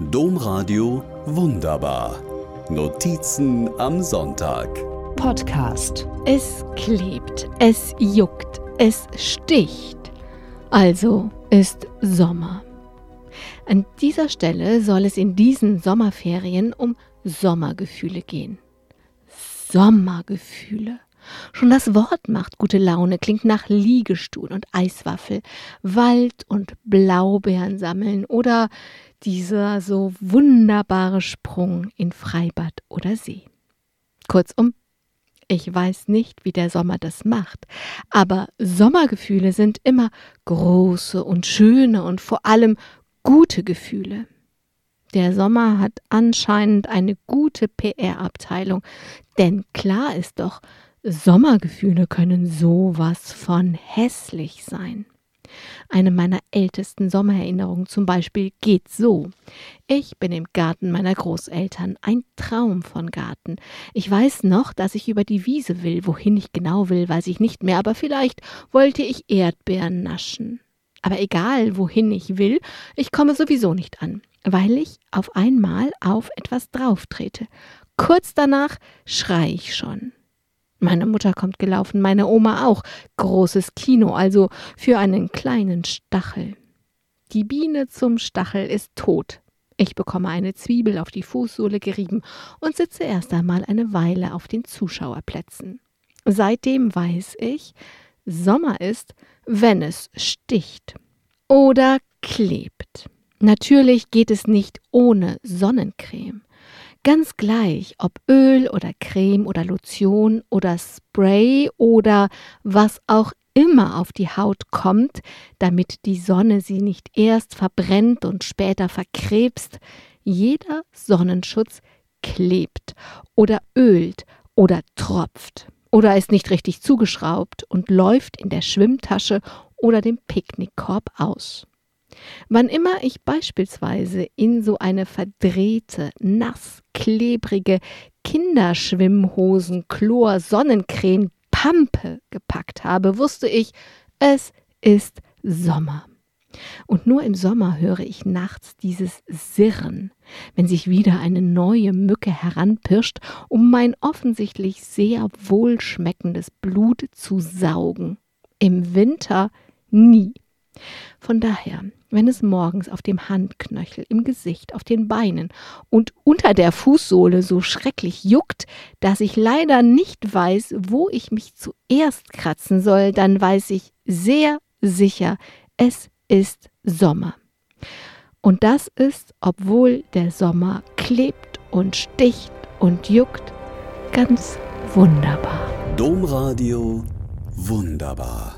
Domradio Wunderbar. Notizen am Sonntag. Podcast. Es klebt, es juckt, es sticht. Also ist Sommer. An dieser Stelle soll es in diesen Sommerferien um Sommergefühle gehen. Sommergefühle. Schon das Wort macht gute Laune, klingt nach Liegestuhl und Eiswaffel, Wald und Blaubeeren sammeln oder dieser so wunderbare Sprung in Freibad oder See. Kurzum, ich weiß nicht, wie der Sommer das macht, aber Sommergefühle sind immer große und schöne und vor allem gute Gefühle. Der Sommer hat anscheinend eine gute PR-Abteilung, denn klar ist doch, Sommergefühle können sowas von hässlich sein. Eine meiner ältesten Sommererinnerungen zum Beispiel geht so. Ich bin im Garten meiner Großeltern, ein Traum von Garten. Ich weiß noch, dass ich über die Wiese will, wohin ich genau will, weiß ich nicht mehr, aber vielleicht wollte ich Erdbeeren naschen. Aber egal, wohin ich will, ich komme sowieso nicht an, weil ich auf einmal auf etwas drauftrete. Kurz danach schrei ich schon. Meine Mutter kommt gelaufen, meine Oma auch. Großes Kino, also für einen kleinen Stachel. Die Biene zum Stachel ist tot. Ich bekomme eine Zwiebel auf die Fußsohle gerieben und sitze erst einmal eine Weile auf den Zuschauerplätzen. Seitdem weiß ich, Sommer ist, wenn es sticht oder klebt. Natürlich geht es nicht ohne Sonnencreme. Ganz gleich, ob Öl oder Creme oder Lotion oder Spray oder was auch immer auf die Haut kommt, damit die Sonne sie nicht erst verbrennt und später verkrebst, jeder Sonnenschutz klebt oder ölt oder tropft oder ist nicht richtig zugeschraubt und läuft in der Schwimmtasche oder dem Picknickkorb aus. Wann immer ich beispielsweise in so eine verdrehte, nass, klebrige Kinderschwimmhosen, Chlor, Sonnencreme, Pampe gepackt habe, wusste ich, es ist Sommer. Und nur im Sommer höre ich nachts dieses Sirren, wenn sich wieder eine neue Mücke heranpirscht, um mein offensichtlich sehr wohlschmeckendes Blut zu saugen. Im Winter nie. Von daher, wenn es morgens auf dem Handknöchel, im Gesicht, auf den Beinen und unter der Fußsohle so schrecklich juckt, dass ich leider nicht weiß, wo ich mich zuerst kratzen soll, dann weiß ich sehr sicher, es ist Sommer. Und das ist, obwohl der Sommer klebt und sticht und juckt, ganz wunderbar. Domradio wunderbar.